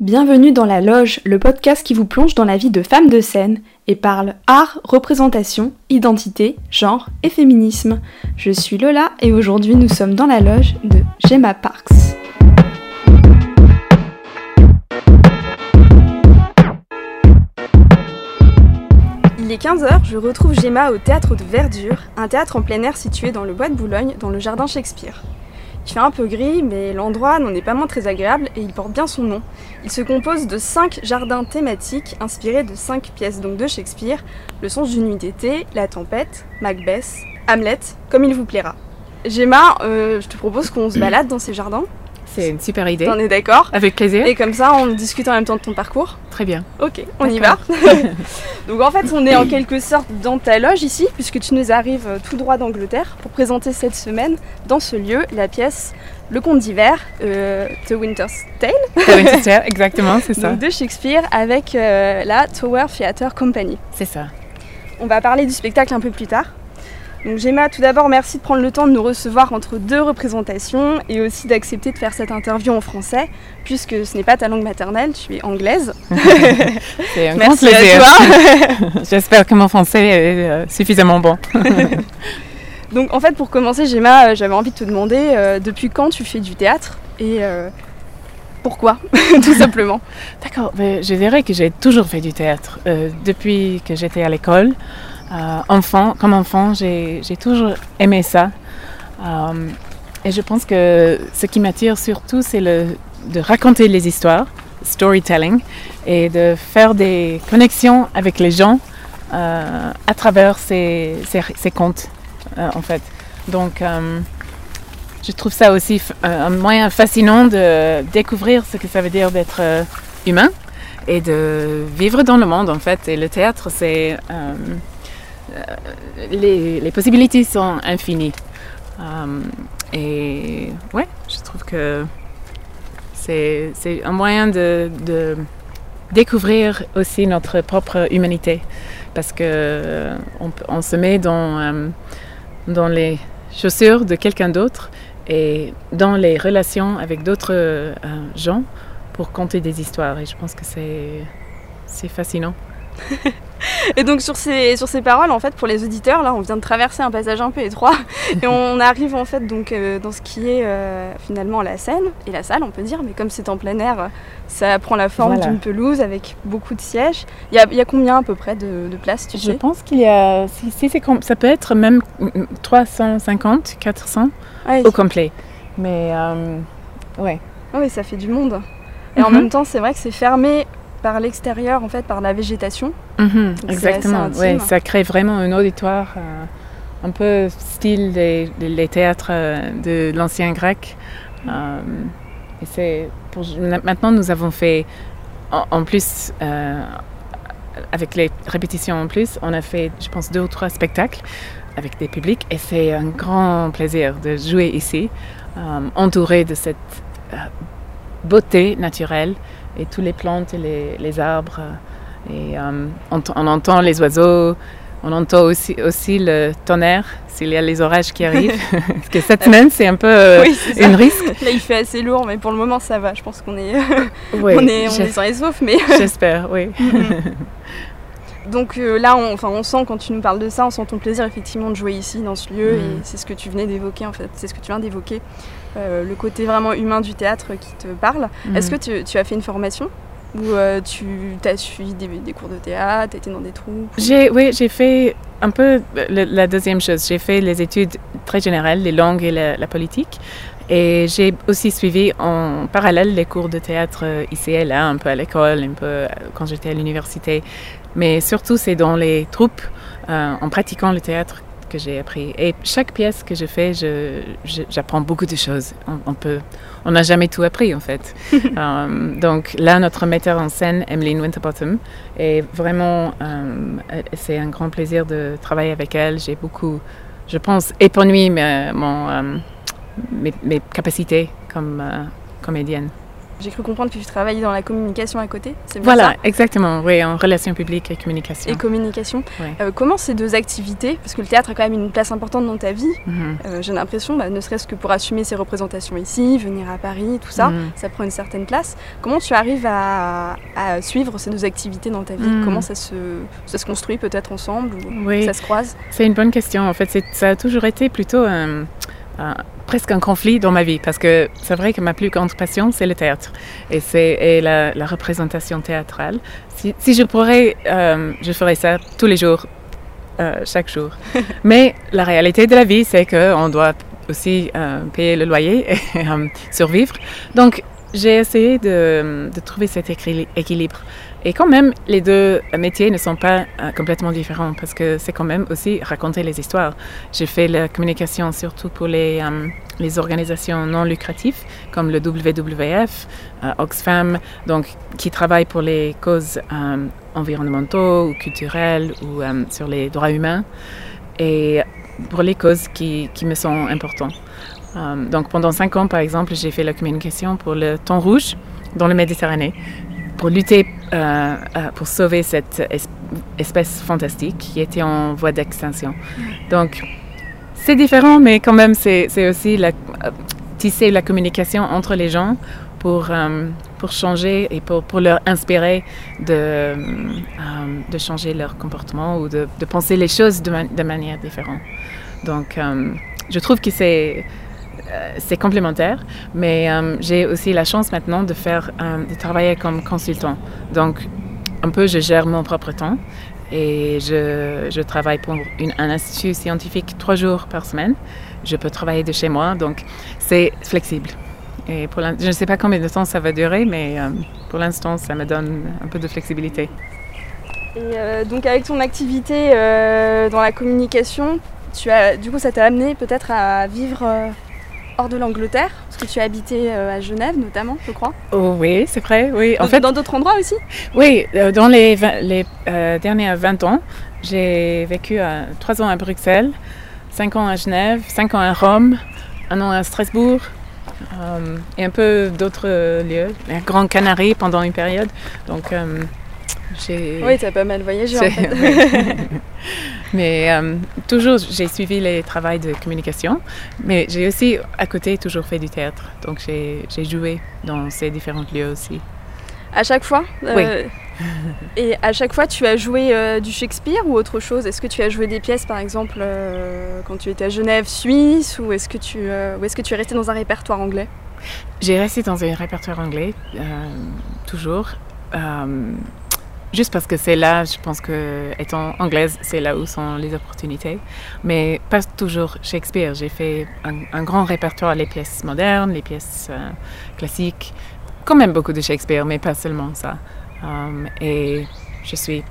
Bienvenue dans La Loge, le podcast qui vous plonge dans la vie de femmes de scène et parle art, représentation, identité, genre et féminisme. Je suis Lola et aujourd'hui nous sommes dans la loge de Gemma Parks. Il est 15h, je retrouve Gemma au théâtre de Verdure, un théâtre en plein air situé dans le bois de Boulogne, dans le jardin Shakespeare. Il fait un peu gris, mais l'endroit n'en est pas moins très agréable et il porte bien son nom. Il se compose de 5 jardins thématiques inspirés de 5 pièces donc de Shakespeare, Le songe d'une nuit d'été, La tempête, Macbeth, Hamlet, comme il vous plaira. Gemma, euh, je te propose qu'on se balade dans ces jardins. C'est une super idée. T'en es d'accord Avec plaisir. Et comme ça, on discute en même temps de ton parcours. Très bien. Ok, on y va. Donc en fait, on est en quelque sorte dans ta loge ici, puisque tu nous arrives euh, tout droit d'Angleterre pour présenter cette semaine, dans ce lieu, la pièce Le Conte d'hiver, euh, The Winter's Tale. The Winter's Tale, exactement, c'est ça. Donc de Shakespeare avec euh, la Tower Theatre Company. C'est ça. On va parler du spectacle un peu plus tard. Donc Gemma, tout d'abord, merci de prendre le temps de nous recevoir entre deux représentations et aussi d'accepter de faire cette interview en français, puisque ce n'est pas ta langue maternelle, tu es anglaise. C'est un grand Merci à toi. J'espère que mon français est suffisamment bon. Donc en fait, pour commencer, Gemma, euh, j'avais envie de te demander euh, depuis quand tu fais du théâtre et euh, pourquoi, tout simplement? D'accord, mais je dirais que j'ai toujours fait du théâtre. Euh, depuis que j'étais à l'école, euh, enfant, comme enfant, j'ai toujours aimé ça. Euh, et je pense que ce qui m'attire surtout, c'est de raconter les histoires, storytelling, et de faire des connexions avec les gens euh, à travers ces, ces, ces contes, en fait. Donc, je trouve ça aussi un moyen fascinant de découvrir ce que ça veut dire d'être humain et de vivre dans le monde, en fait. Et le théâtre, c'est... euh, les, possibilités sont infinies. Euh, et ouais, je trouve que c'est un moyen de, découvrir aussi notre propre humanité parce que euh, on, se met dans, dans les chaussures de quelqu'un d'autre et dans les relations avec d'autres gens pour conter des histoires. Et je pense que c'est fascinant. Et donc sur ces, sur ces paroles, en fait, pour les auditeurs, là, on vient de traverser un passage un peu étroit et on arrive en fait donc euh, dans ce qui est euh, finalement la scène et la salle, on peut dire, mais comme c'est en plein air, ça prend la forme Voilà. d'une pelouse avec beaucoup de sièges. Il y a, il y a combien à peu près de, de places, tu Je sais pense qu'il y a, si, si c'est com- ça peut être même mm, 350, 400 Ouais, au complet. Mais euh, ouais. Ah oui, ça fait du monde. Et en Mhm. même temps, c'est vrai que c'est fermé par l'extérieur, en fait, par la végétation. Mhm, exactement. Ouais, ça crée vraiment un auditoire euh, un peu style des, théâtres euh, de l'ancien grec. Euh, et c'est pour, maintenant nous avons fait en, en plus euh, avec les répétitions en plus, on a fait je pense deux ou trois spectacles avec des publics et c'est un grand plaisir de jouer ici, entouré de cette beauté naturelle et tous les plantes et les, les arbres. euh, et euh, on, on entend les oiseaux, on entend aussi, aussi le tonnerre s'il y a les orages qui arrivent. Parce que cette semaine, c'est un peu euh, Oui, une risque. Là, il fait assez lourd, mais pour le moment, ça va. Je pense qu'on est, Oui, on est, on est sains et saufs, mais J'espère, oui. Donc euh, là, on, enfin, on sent quand tu nous parles de ça, on sent ton plaisir effectivement de jouer ici dans ce lieu Mhm. et c'est ce que tu venais d'évoquer en fait, c'est ce que tu viens d'évoquer, euh, le côté vraiment humain du théâtre qui te parle. Est-ce que tu, tu as fait une formation ou euh, tu as suivi des, des cours de théâtre, étais dans des troupes J'ai, oui, j'ai fait un peu le- la deuxième chose. J'ai fait les études très générales, les langues et la, la politique. Et j'ai aussi suivi en parallèle les cours de théâtre ici et là, un peu à l'école, un peu quand j'étais à l'université. Mais surtout, c'est dans les troupes, euh, en pratiquant le théâtre que j'ai appris. Et chaque pièce que je fais, je, je- j'apprends beaucoup de choses. On, on peut, on n'a jamais tout appris en fait. Euh, donc là, notre metteur en scène, Emmeline Winterbottom, est vraiment, euh, c'est un grand plaisir de travailler avec elle. J'ai beaucoup, je pense, épanoui mes, mon, euh, mes, mes capacités comme comédienne. J'ai cru comprendre que tu travaillais dans la communication à côté. C'est voilà, exactement. Oui, en relations publiques et communication. Et communication. Euh, comment ces deux activités, parce que le théâtre a quand même une place importante dans ta vie, mhm. euh, j'ai l'impression, bah, ne serait-ce que pour assumer ses représentations ici, venir à Paris, tout ça, mhm. ça prend une certaine place. Comment tu arrives à, suivre ces deux activités dans ta vie? Mhm. Comment ça se, ça se construit peut-être ensemble ou ça se croise? C'est une bonne question. En fait, ça a toujours été plutôt un presque un conflit dans ma vie parce que c'est vrai que ma plus grande passion, c'est le théâtre et c'est la, la, représentation théâtrale. Si, si je pourrais, euh, je ferais ça tous les jours, euh, chaque jour. Mais la réalité de la vie, c'est qu'on doit aussi euh, payer le loyer et survivre. Donc, j'ai essayé de, de, trouver cet équilibre. Et quand même, les deux métiers ne sont pas euh, complètement différents parce que c'est quand même aussi raconter les histoires. J'ai fait la communication surtout pour les, euh, organisations non lucratives comme le WWF, euh, Oxfam, donc qui travaillent pour les causes environnementaux ou culturelles ou sur les droits humains et pour les causes qui, me sont importantes. donc pendant cinq ans, par exemple, j'ai fait la communication pour le thon rouge dans le Méditerranée pour lutter euh, euh, pour sauver cette espèce fantastique qui était en voie d'extinction. Donc, c'est différent, mais quand même, c'est aussi euh, tisser la communication entre les gens pour, pour changer et pour, pour leur inspirer de, de changer leur comportement ou de, de penser les choses de, de manière différente. Donc, je trouve que c'est c'est complémentaire, mais euh, j'ai aussi la chance maintenant de faire, euh, de travailler comme consultant. Donc, un peu, je gère mon propre temps et je, je travaille pour un institut scientifique trois jours par semaine. Je peux travailler de chez moi, donc c'est flexible. Et pour je ne sais pas combien de temps ça va durer, mais pour l'instant, ça me donne un peu de flexibilité. Et donc, avec ton activité dans la communication, tu as, du coup, ça t'a amené peut-être à vivre hors de l'Angleterre Parce que tu as habité euh, à Genève notamment, je crois. Oh, oui, c'est vrai. Oui. En fait, dans d'autres endroits aussi? Oui, euh, dans les, les euh, dernières 20 ans, j'ai vécu trois 3 ans à Bruxelles, 5 ans à Genève, 5 ans à Rome, un an à Strasbourg. et un peu d'autres lieux, la Grande Canarie pendant une période. Donc, oui, tu as pas mal voyagé en fait. mais euh, toujours, j'ai suivi les travaux de communication, mais j'ai aussi à côté toujours fait du théâtre. Donc j'ai joué dans ces différents lieux aussi. À chaque fois euh, Oui. et à chaque fois, tu as joué euh, du Shakespeare ou autre chose? Est-ce que tu as joué des pièces, par exemple, quand tu étais à Genève, Suisse, ou est-ce que tu, est-ce que tu es resté dans un répertoire anglais? J'ai resté dans un répertoire anglais, toujours. Juste parce que c'est là, je pense que étant anglaise, c'est là où sont les opportunités. Mais pas toujours Shakespeare. J'ai fait un, grand répertoire, les pièces modernes, les pièces euh, classiques. Quand même beaucoup de Shakespeare, mais pas seulement ça. Um, et je suis.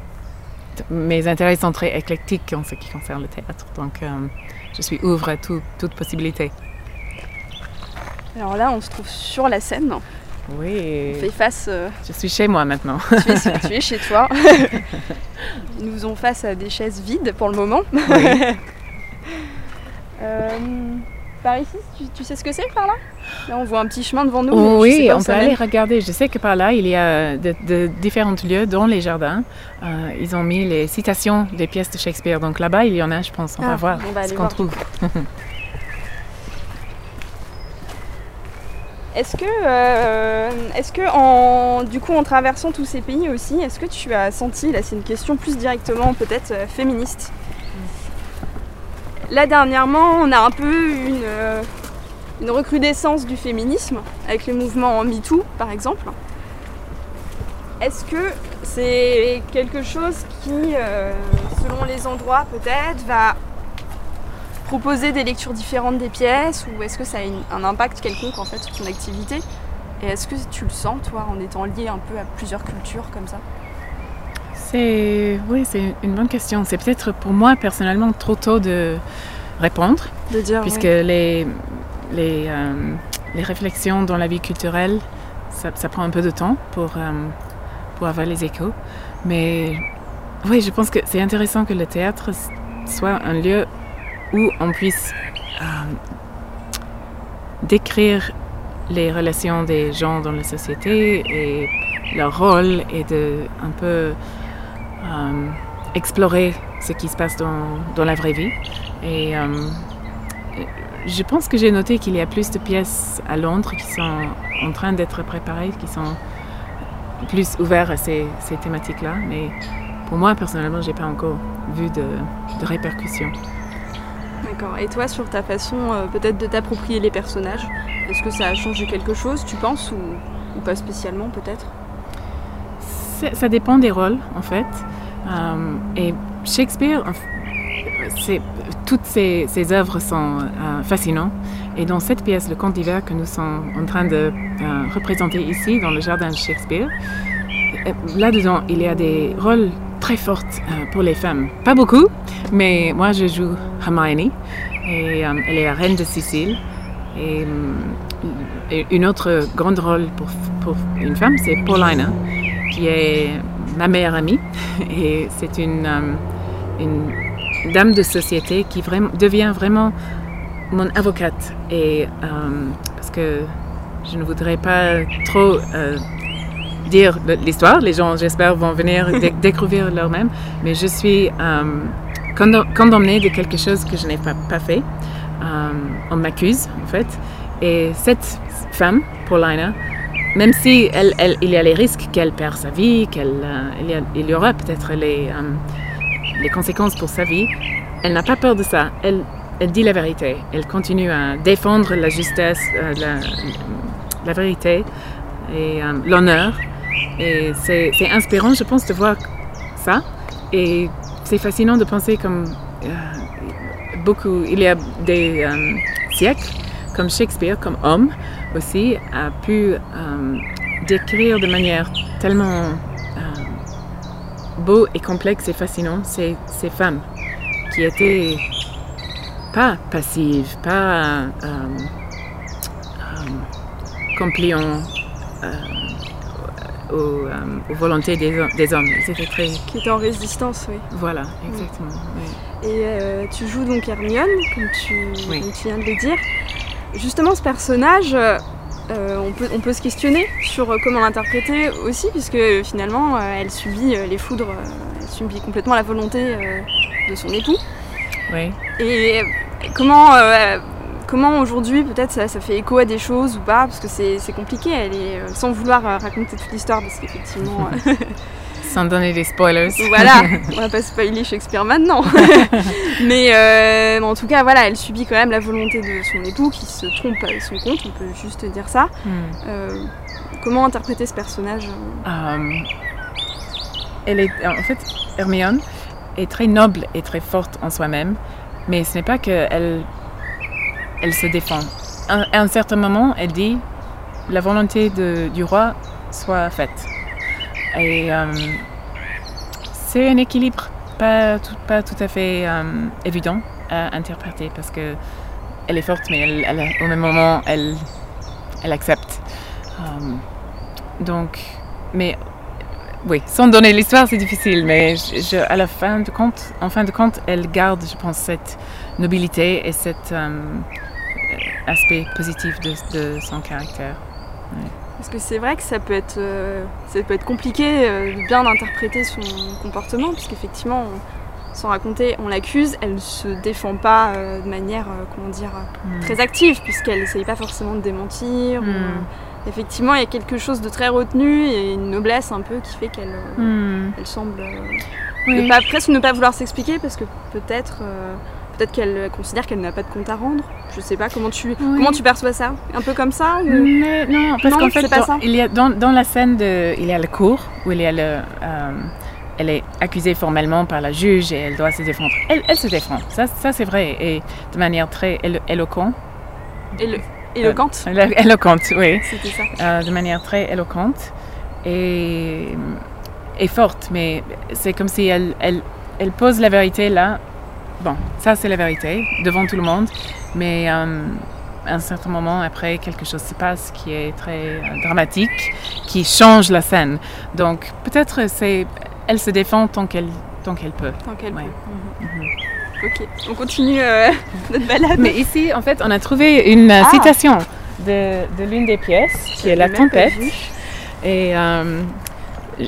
Mes intérêts sont très éclectiques en ce qui concerne le théâtre. Donc, um, je suis ouvre à toute possibilité. Alors là, on se trouve sur la scène. Oui. On fait face. Euh, je suis chez moi maintenant. tu, es, chez toi. Nous faisons face à des chaises vides pour le moment. Euh, par ici, tu, sais ce que c'est par là? Là, on voit un petit chemin devant nous. oui, on peut aller regarder. Je sais que par là, il y a de, différents lieux dans les jardins. Euh, ils ont mis les citations des pièces de Shakespeare. Donc là-bas, il y en a, je pense. On va ah, voir ce qu'on trouve. Est-ce que, euh, du coup, en traversant tous ces pays aussi, est-ce que tu as senti, là c'est une question plus directement peut-être euh, féministe, là dernièrement on a un peu une, euh, une recrudescence du féminisme avec le mouvement MeToo par exemple. Est-ce que c'est quelque chose qui, selon les endroits peut-être, va proposer des lectures différentes des pièces ou est-ce que ça a un impact quelconque en fait sur ton activité? Et est-ce que tu le sens toi en étant lié un peu à plusieurs cultures comme ça? C'est oui, c'est une bonne question. C'est peut-être pour moi personnellement trop tôt de répondre, de dire, puisque les les, euh, les, réflexions dans la vie culturelle, ça, ça, prend un peu de temps pour euh, pour avoir les échos. Mais oui, je pense que c'est intéressant que le théâtre soit un lieu où on puisse euh, décrire les relations des gens dans la société et leur rôle est de un peu euh, explorer ce qui se passe dans, dans la vraie vie. Et euh, je pense que j'ai noté qu'il y a plus de pièces à Londres qui sont en train d'être préparées, qui sont plus ouvertes à ces, ces thématiques-là. Mais pour moi, personnellement, j'ai pas encore vu de, de répercussions. Et toi, sur ta façon euh, peut-être de t'approprier les personnages, est-ce que ça a changé quelque chose, tu penses, ou, pas spécialement peut-être? Ça dépend des rôles, en fait. Euh, et Shakespeare, toutes ses, œuvres sont euh, fascinantes. Et dans cette pièce, Le Conte d'hiver que nous sommes en train de représenter ici, dans le jardin de Shakespeare, là-dedans, il y a des rôles très forts euh, pour les femmes. Pas beaucoup, mais moi, je joue Hermione. Et euh, elle est la reine de Sicile. Et, euh, une autre grande rôle pour, une femme, c'est Paulina, qui est ma meilleure amie. Et c'est une, euh, une dame de société qui vraiment, devient vraiment mon avocate. Et, parce que je ne voudrais pas trop dire l'histoire. Les gens, j'espère, vont venir dé- découvrir leur-même. Mais je suis condamnée de quelque chose que je n'ai pas, fait. Euh, on m'accuse, en fait. Et cette femme, Paulina, même si il y a les risques qu'elle perd sa vie, qu'elle, euh, y aura peut-être les, euh, les conséquences pour sa vie, elle n'a pas peur de ça. Elle, dit la vérité. Elle continue à défendre la justesse, la, la vérité et l'honneur. Et c'est inspirant, je pense, de voir ça. Et c'est fascinant de penser comme euh, beaucoup, il y a des euh, siècles, comme Shakespeare, comme homme aussi, a pu euh, décrire de manière tellement beau et complexe et fascinant ces, ces femmes qui étaient pas passives, pas compliant euh, aux, euh, aux volontés des, ho- des hommes. C'était très... Qui était en résistance, oui. Voilà, exactement. oui. Et euh, tu joues donc Hermione, comme tu, Oui. comme tu viens de le dire. Justement, ce personnage, euh, on, peut, on peut se questionner sur comment l'interpréter aussi, puisque finalement, elle subit les foudres, elle subit complètement la volonté de son époux. Oui. Et comment, comment aujourd'hui, peut-être, ça, ça fait écho à des choses ou pas, parce que c'est compliqué, elle est, euh, sans vouloir euh, raconter toute l'histoire, parce qu'effectivement, euh, Sans donner des spoilers. voilà, on va pas spoiler Shakespeare maintenant. Mais euh, en tout cas, voilà, elle subit quand même la volonté de son époux qui se trompe avec son compte, on peut juste dire ça. Hmm. Euh, comment interpréter ce personnage elle est, en fait, Hermione est très noble et très forte en soi-même, mais ce n'est pas qu'elle elle se défend. À, un certain moment, elle dit la volonté du roi soit faite. Et euh, c'est un équilibre pas tout, pas tout à fait euh, évident à interpréter parce que elle est forte, mais au même moment, elle, elle accepte. Euh, donc, mais oui, sans donner l'histoire, c'est difficile, mais je, je- à la fin de compte, en fin de compte, elle garde, je pense, cette nobilité et cet euh, aspect positif de, de son caractère. Parce que c'est vrai que ça peut être, euh, ça peut être compliqué euh, de bien interpréter son comportement, puisqu'effectivement, sans raconter, on l'accuse, elle ne se défend pas de manière, comment dire, euh, Mm. très active, puisqu'elle n'essaye pas forcément de démentir. Mm. euh, effectivement, il y a quelque chose de très retenu et une noblesse un peu qui fait qu'elle euh, Hmm, elle semble euh, oui. ne pas, presque ne pas vouloir s'expliquer, parce que peut-être euh, peut-être qu'elle considère qu'elle n'a pas de compte à rendre. Je sais pas, comment tu, comment tu perçois ça? Un peu comme ça ou- Mais non, parce Non, qu'en fait, dans, ça. il y a, dans, dans la scène, de, il y a le cours où il y a le, euh, elle est accusée formellement par la juge et elle doit se défendre. Elle, elle se défend, ça, ça c'est vrai, et de manière très élo- éloquente. Élo- éloquente Élo- Éloquente, oui. C'était ça. euh, de manière très éloquente et, et forte, mais c'est comme si elle, elle, elle pose la vérité là. Bon, ça c'est la vérité devant tout le monde, mais euh, à un certain moment après, quelque chose se passe qui est très euh, dramatique, qui change la scène. Donc peut-être c'est, elle se défend tant qu'elle, tant qu'elle peut. Tant qu'elle Ouais. peut. Mhm. Ok, on continue euh, notre balade. Mais ici, en fait, on a trouvé une euh, Ah. citation de, de l'une des pièces, qui est la tempête. Et euh,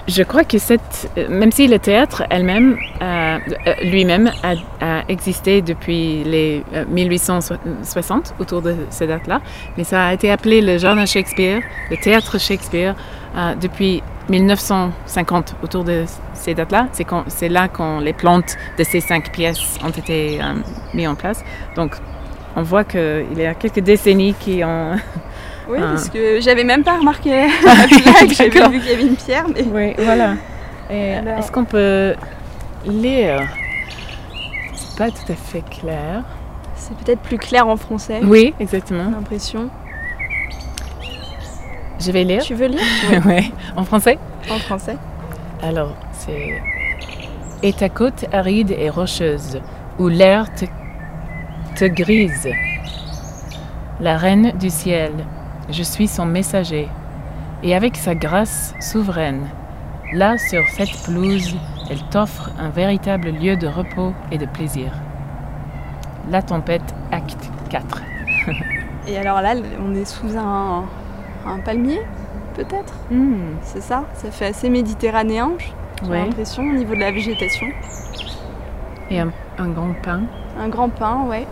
je crois que cette, même si le théâtre elle-même, euh, lui-même a, a, existé depuis les 1860, autour de ces dates-là, mais ça a été appelé le Jardin Shakespeare, le théâtre Shakespeare, euh, depuis 1950, autour de ces dates-là. C'est là quand les plantes de ces cinq pièces ont été euh, mises en place. Donc, on voit qu'il y a quelques décennies qui ont Oui, parce que j'avais même pas remarqué la plaque, j'avais vu qu'il y avait une pierre. Mais... Oui, voilà. Est-ce qu'on peut lire? C'est pas tout à fait clair. C'est peut-être plus clair en français. Oui, exactement. L'impression. Je vais lire. Tu veux lire? Oui. ouais. En français? En français. Alors, c'est. Et ta côte aride et rocheuse, où l'air te, te grise. La reine du ciel, je suis son messager, et avec sa grâce souveraine, là sur cette pelouse, elle t'offre un véritable lieu de repos et de plaisir. La tempête, acte 4. et alors là, on est sous un, un palmier, peut-être mm. C'est ça Ça fait assez méditerranéen, j'ai Ouais. l'impression, au niveau de la végétation. Et un, un grand pin. Un grand pin, ouais.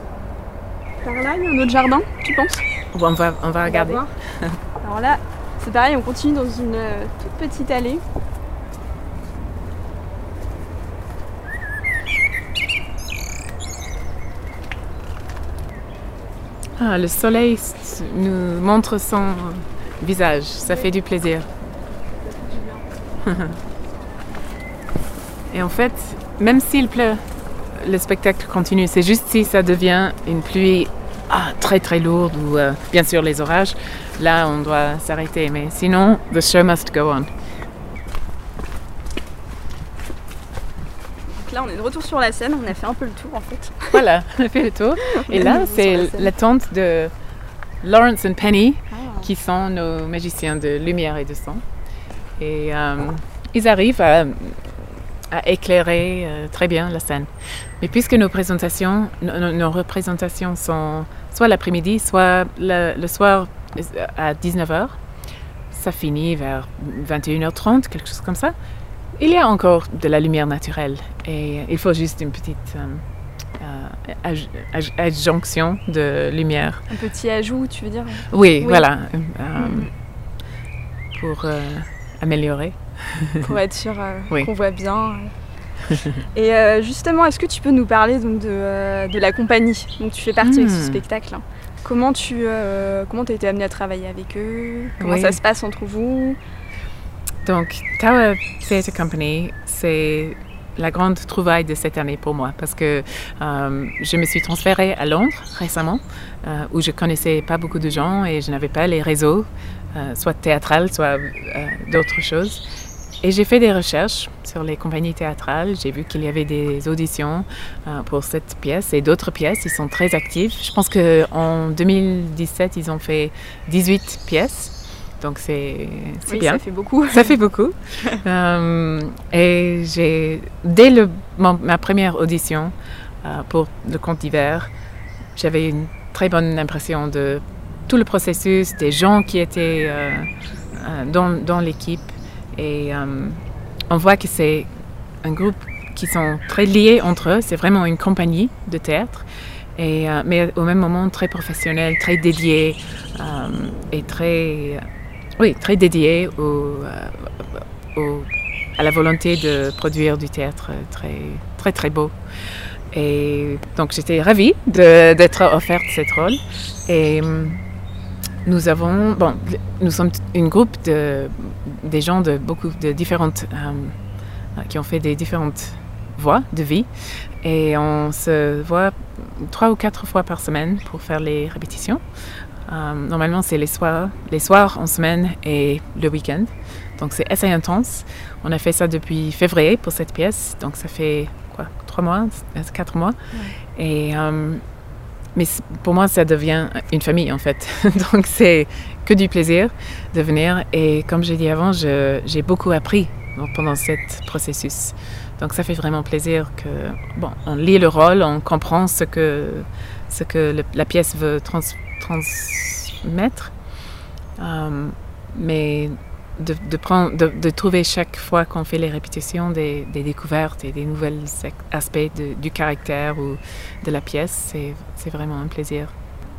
Par là, il y a un autre jardin, tu penses Bon, on va, on va regarder. Alors là, c'est pareil, on continue dans une euh, toute petite allée. Ah, le soleil nous montre son visage, ça fait du plaisir. Et en fait, même s'il pleut, le spectacle continue. C'est juste si ça devient une pluie ah, très très lourde ou euh, bien sûr les orages, là on doit s'arrêter. Mais sinon, the show must go on. Donc là, on est de retour sur la scène, on a fait un peu le tour en fait. Voilà, on a fait le tour. Et là, c'est scène. la tente de Lawrence and Penny, qui sont nos magiciens de lumière et de son. Et euh, ils arrivent à, éclairer euh, très bien la scène. Mais puisque nos présentations, nos, représentations sont soit l'après-midi, soit le, soir euh, à 19h, ça finit vers 21h30, quelque chose comme ça. Il y a encore de la lumière naturelle et il faut juste une petite adjonction de lumière. Un petit ajout, tu veux dire? Oui, Oui. voilà, euh, Mhm. pour euh, améliorer. Pour être sûr euh, Oui. qu'on voit bien. Et euh, justement, est-ce que tu peux nous parler donc, de, euh, de la compagnie? Dont tu fais partie avec ce Hmm. spectacle hein Comment tu euh, comment as été amené à travailler avec eux? Comment Oui. ça se passe entre vous? Donc, Tower Theatre Company, c'est la grande trouvaille de cette année pour moi parce que euh, je me suis transférée à Londres récemment euh, où je connaissais pas beaucoup de gens et je n'avais pas les réseaux, euh, soit théâtrales, soit d'autres choses. Et j'ai fait des recherches sur les compagnies théâtrales. J'ai vu qu'il y avait des auditions pour cette pièce et d'autres pièces. Ils sont très actifs. Je pense qu'en 2017, ils ont fait 18 pièces. Donc c'est Oui, bien. ça fait beaucoup. Ça fait beaucoup. Euh, et j'ai, dès le, mon- ma première audition euh, pour le conte d'hiver, j'avais une très bonne impression de tout le processus, des gens qui étaient euh, dans, dans l'équipe. Et on voit que c'est un groupe qui sont très liés entre eux. C'est vraiment une compagnie de théâtre. Et, mais au même moment très professionnel, très dédié et très, oui, très dédié au, euh, au- à la volonté de produire du théâtre très, très, très beau. Et donc j'étais ravie d'être offerte cette rôle. Et hum, nous avons, bon, nous sommes une groupe de des gens de beaucoup de différentes, euh, qui ont fait des différentes voies de vie. Et on se voit trois ou quatre fois par semaine pour faire les répétitions. Euh, normalement, c'est les soirs, les soirs en semaine et le week-end. Donc, c'est assez intense. On a fait ça depuis février pour cette pièce. Donc, ça fait quoi, trois mois, euh, quatre mois. Et euh, mais pour moi, ça devient une famille en fait. Donc, c'est que du plaisir de venir. Et comme j'ai dit avant, j'ai beaucoup appris pendant ce processus. Donc, ça fait vraiment plaisir que, bon, on lit le rôle, on comprend ce que, ce que le- la pièce veut trans- mettre. Euh, mais de, de, prendre, de, de, trouver chaque fois qu'on fait les répétitions des, des, découvertes et des nouveaux aspects de, du caractère ou de la pièce, c'est vraiment un plaisir.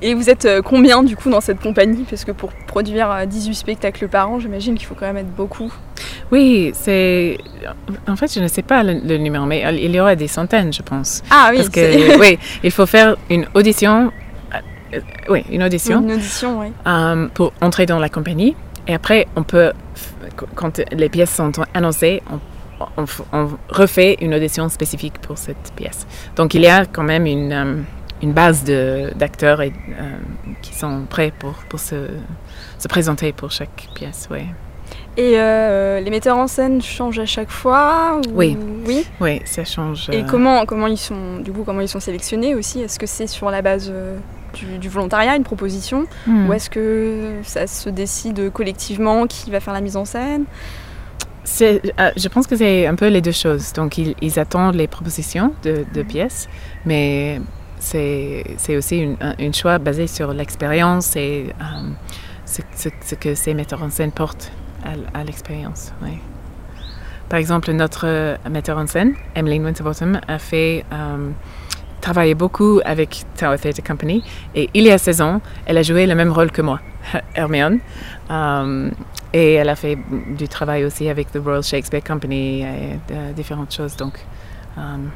Et vous êtes euh, combien du coup dans cette compagnie? Parce que pour produire 18 spectacles par an, j'imagine qu'il faut quand même être beaucoup. Oui, c'est. En fait, je ne sais pas le, le, numéro, mais il y aura des centaines, je pense. Ah oui, Parce que, oui, il faut faire une audition. Euh, oui, une audition. Une audition, oui. Euh, pour entrer dans la compagnie. Et après, on peut, quand les pièces sont annoncées, on, on, on refait une audition spécifique pour cette pièce. Donc, il y a quand même une. Euh, une base d'acteurs euh, qui sont prêts pour, pour se, se, présenter pour chaque pièce. Ouais. Et euh, les metteurs en scène changent à chaque fois ou... Oui. Oui. Oui, ça change. Et comment comment ils sont du coup comment ils sont sélectionnés aussi? Est-ce que c'est sur la base du, du, volontariat, une proposition, mm. ou est-ce que ça se décide collectivement qui va faire la mise en scène euh, je pense que c'est un peu les deux choses. Donc, ils, ils attendent les propositions de, de pièces, mais c'est aussi une, un choix basé sur l'expérience et um, ce, ce, ce, que ces metteurs en scène portent à, à l'expérience. Oui. Par exemple, notre metteur en scène, Emmeline Winterbottom, a fait um, travailler beaucoup avec Tower Theatre Company et il y a 16 ans, elle a joué le même rôle que moi, Hermione. Um, et elle a fait du travail aussi avec the Royal Shakespeare Company et de, différentes choses. Donc, um,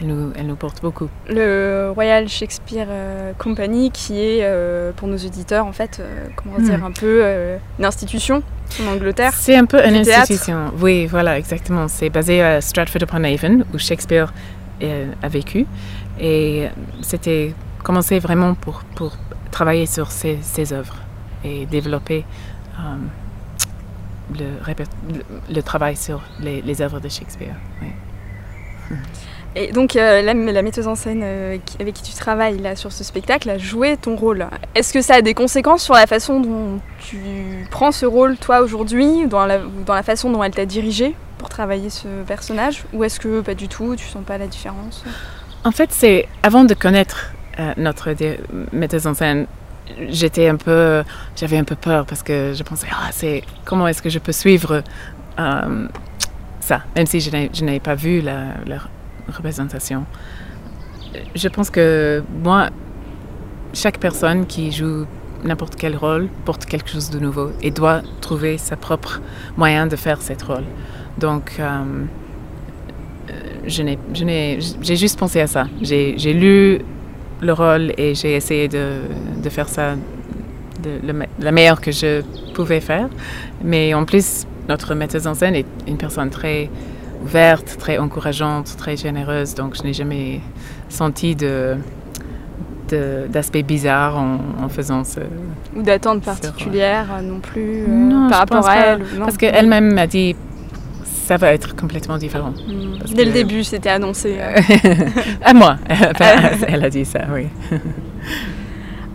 elle nous, elle nous, porte beaucoup. Le Royal Shakespeare euh, Company, qui est euh, pour nos auditeurs en fait, euh, comment dire, mm. un peu euh, une institution en Angleterre. C'est un peu une institution. Oui, voilà, exactement. C'est basé à Stratford-upon-Avon, où Shakespeare a vécu, et c'était commencé vraiment pour, pour travailler sur ses, œuvres et développer um, le, le, travail sur les, les œuvres de Shakespeare. Et donc euh, la, la, metteuse en scène euh, avec qui tu travailles là sur ce spectacle a joué ton rôle. Est-ce que ça a des conséquences sur la façon dont tu prends ce rôle toi aujourd'hui, dans la, dans la façon dont elle t'a dirigé pour travailler ce personnage Ou est-ce que pas du tout, tu sens pas la différence? En fait, c'est avant de connaître euh, notre metteuse en scène, j'étais un peu, j'avais un peu peur parce que je pensais, ah, c'est comment est-ce que je peux suivre euh, ça, même si je n'avais pas vu la, la représentation. Je pense que moi, chaque personne qui joue n'importe quel rôle porte quelque chose de nouveau et doit trouver sa propre moyen de faire ce rôle. Donc, euh, j'ai juste pensé à ça. J'ai, lu le rôle et j'ai essayé de, de faire ça de, le, la meilleure que je pouvais faire. Mais en plus, notre metteuse en scène est une personne très ouverte, très encourageante, très généreuse. Donc, je n'ai jamais senti de, de, d'aspect bizarre en, en, faisant ce. Ou d'attente particulière ce... non plus euh, non, par rapport à elle. Non. Parce qu'elle-même m'a dit ça va être complètement différent. Mmh. Dès que... le début, c'était annoncé. à moi. elle a dit ça, oui.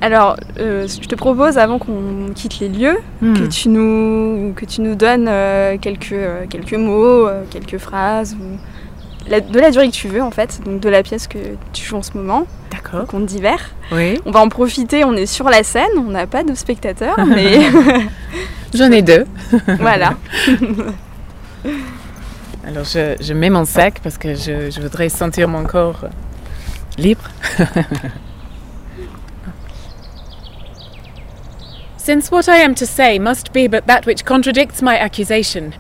Alors, euh, je te propose, avant qu'on quitte les lieux, Hmm. mmh. que, tu nous, que tu nous donnes euh, quelques, euh, quelques mots, euh, quelques phrases, ou la, de la durée que tu veux, en fait, donc de la pièce que tu joues en ce moment. D'accord. Conte d'hiver. Oui. On va en profiter, on est sur la scène, on n'a pas de spectateurs, mais. J'en ai deux. voilà. Alors, je, je, mets mon sac parce que je, je voudrais sentir mon corps libre. Since what I am to say must be but that which contradicts my accusation,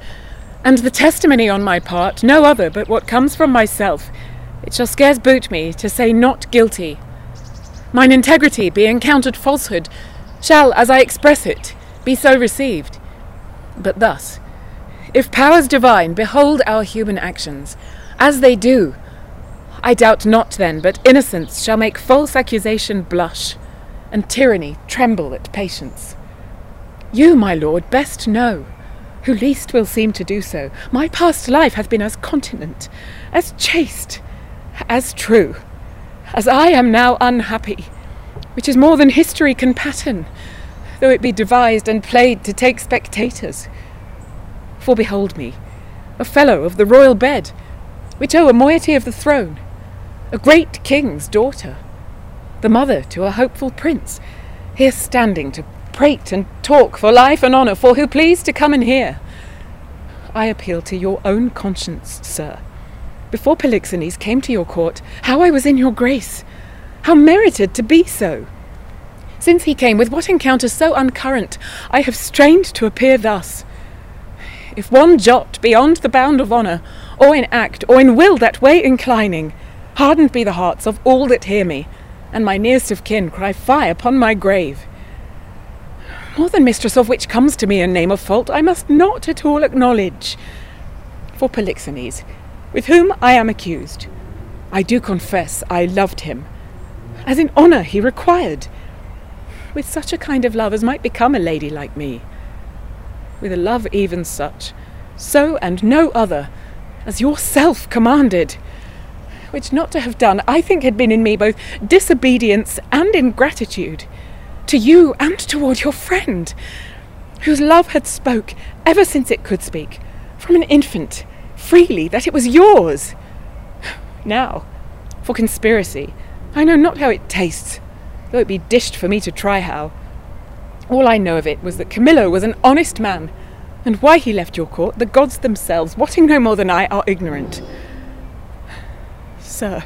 and the testimony on my part no other but what comes from myself, it shall scarce boot me to say not guilty. Mine integrity, being counted falsehood, shall, as I express it, be so received. But thus, if powers divine behold our human actions, as they do, I doubt not then but innocence shall make false accusation blush, and tyranny tremble at patience. You, my lord, best know, who least will seem to do so, my past life hath been as continent, as chaste, as true, as I am now unhappy, which is more than history can pattern, though it be devised and played to take spectators. For behold me, a fellow of the royal bed, which owe a moiety of the throne, a great king's daughter, the mother to a hopeful prince, here standing to prate and talk for life and honour for who please to come and hear. I appeal to your own conscience, sir. Before Polixenes came to your court, how I was in your grace, how merited to be so. Since he came, with what encounters so uncurrent, I have strained to appear thus. If one jot beyond the bound of honour, or in act, or in will that way inclining, hardened be the hearts of all that hear me, and my nearest of kin cry fie upon my grave. More than mistress of which comes to me a name of fault, I must not at all acknowledge. For Polixenes, with whom I am accused, I do confess I loved him, as in honour he required, with such a kind of love as might become a lady like me, with a love even such, so and no other, as yourself commanded which not to have done, I think had been in me both disobedience and ingratitude, to you and toward your friend, whose love had spoke, ever since it could speak, from an infant, freely, that it was yours. Now, for conspiracy, I know not how it tastes, though it be dished for me to try how. All I know of it was that Camillo was an honest man, and why he left your court, the gods themselves, wotting no more than I, are ignorant. Sir,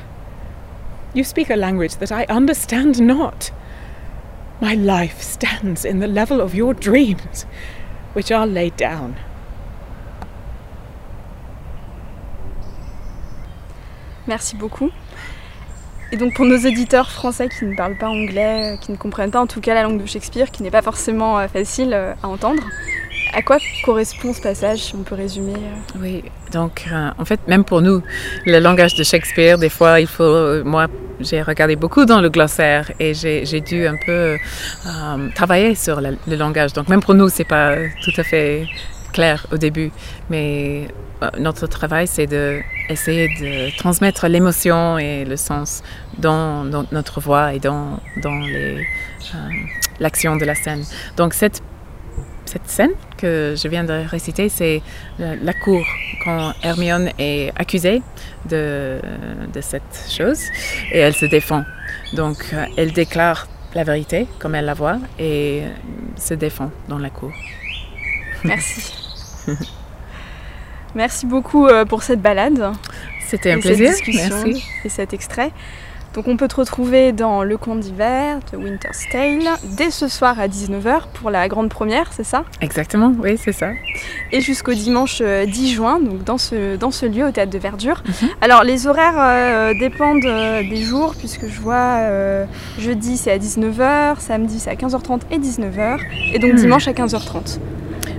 you speak a language that I understand not. My life stands in the level of your dreams, which are laid down. Merci beaucoup. Et donc pour nos auditeurs français qui ne parlent pas anglais, qui ne comprennent pas en tout cas la langue de Shakespeare, qui n'est pas forcément euh, facile euh, à entendre, à quoi correspond ce passage, si on peut résumer euh Oui, donc euh, en fait, même pour nous, le langage de Shakespeare, des fois, il faut. Euh, moi, j'ai regardé beaucoup dans le glossaire et j'ai dû un peu euh, travailler sur le, langage. Donc même pour nous, c'est pas tout à fait clair au début, mais euh, notre travail, c'est d'essayer de, de transmettre l'émotion et le sens dans, notre voix et dans, dans l'action de la scène. Donc cette scène que je viens de réciter, c'est la cour quand Hermione est accusée de, de, cette chose et elle se défend. Donc elle déclare la vérité comme elle la voit et se défend dans la cour. Merci. Merci beaucoup euh, pour cette balade. C'était un plaisir. Cette discussion Merci. Et cet extrait. Donc on peut te retrouver dans Le Conte d'hiver de Winter's Tale dès ce soir à 19h pour la grande première, c'est ça? Exactement, oui, c'est ça. Et jusqu'au dimanche 10 juin, donc dans ce, dans ce lieu au Théâtre de Verdure. Mm -hmm. Alors les horaires euh, dépendent euh, des jours, puisque je vois euh, jeudi c'est à 19h, samedi c'est à 15h30 et 19h, et donc mmh. dimanche à 15h30.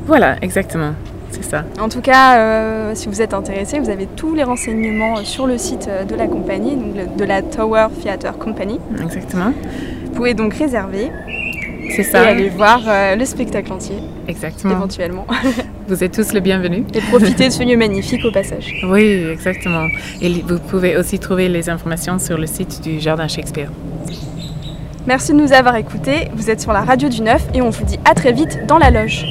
Voilà, exactement. C'est ça. En tout cas, euh, si vous êtes intéressé, vous avez tous les renseignements sur le site de la compagnie, donc de la Tower Theatre Company. Exactement. Vous pouvez donc réserver. C'est ça. Et aller voir euh, le spectacle entier. Exactement. Éventuellement. Vous êtes tous les bienvenus. Et profitez de ce lieu magnifique au passage. Oui, exactement. Et vous pouvez aussi trouver les informations sur le site du Jardin Shakespeare. Merci de nous avoir écoutés. Vous êtes sur la radio du 9 et on vous dit à très vite dans la loge.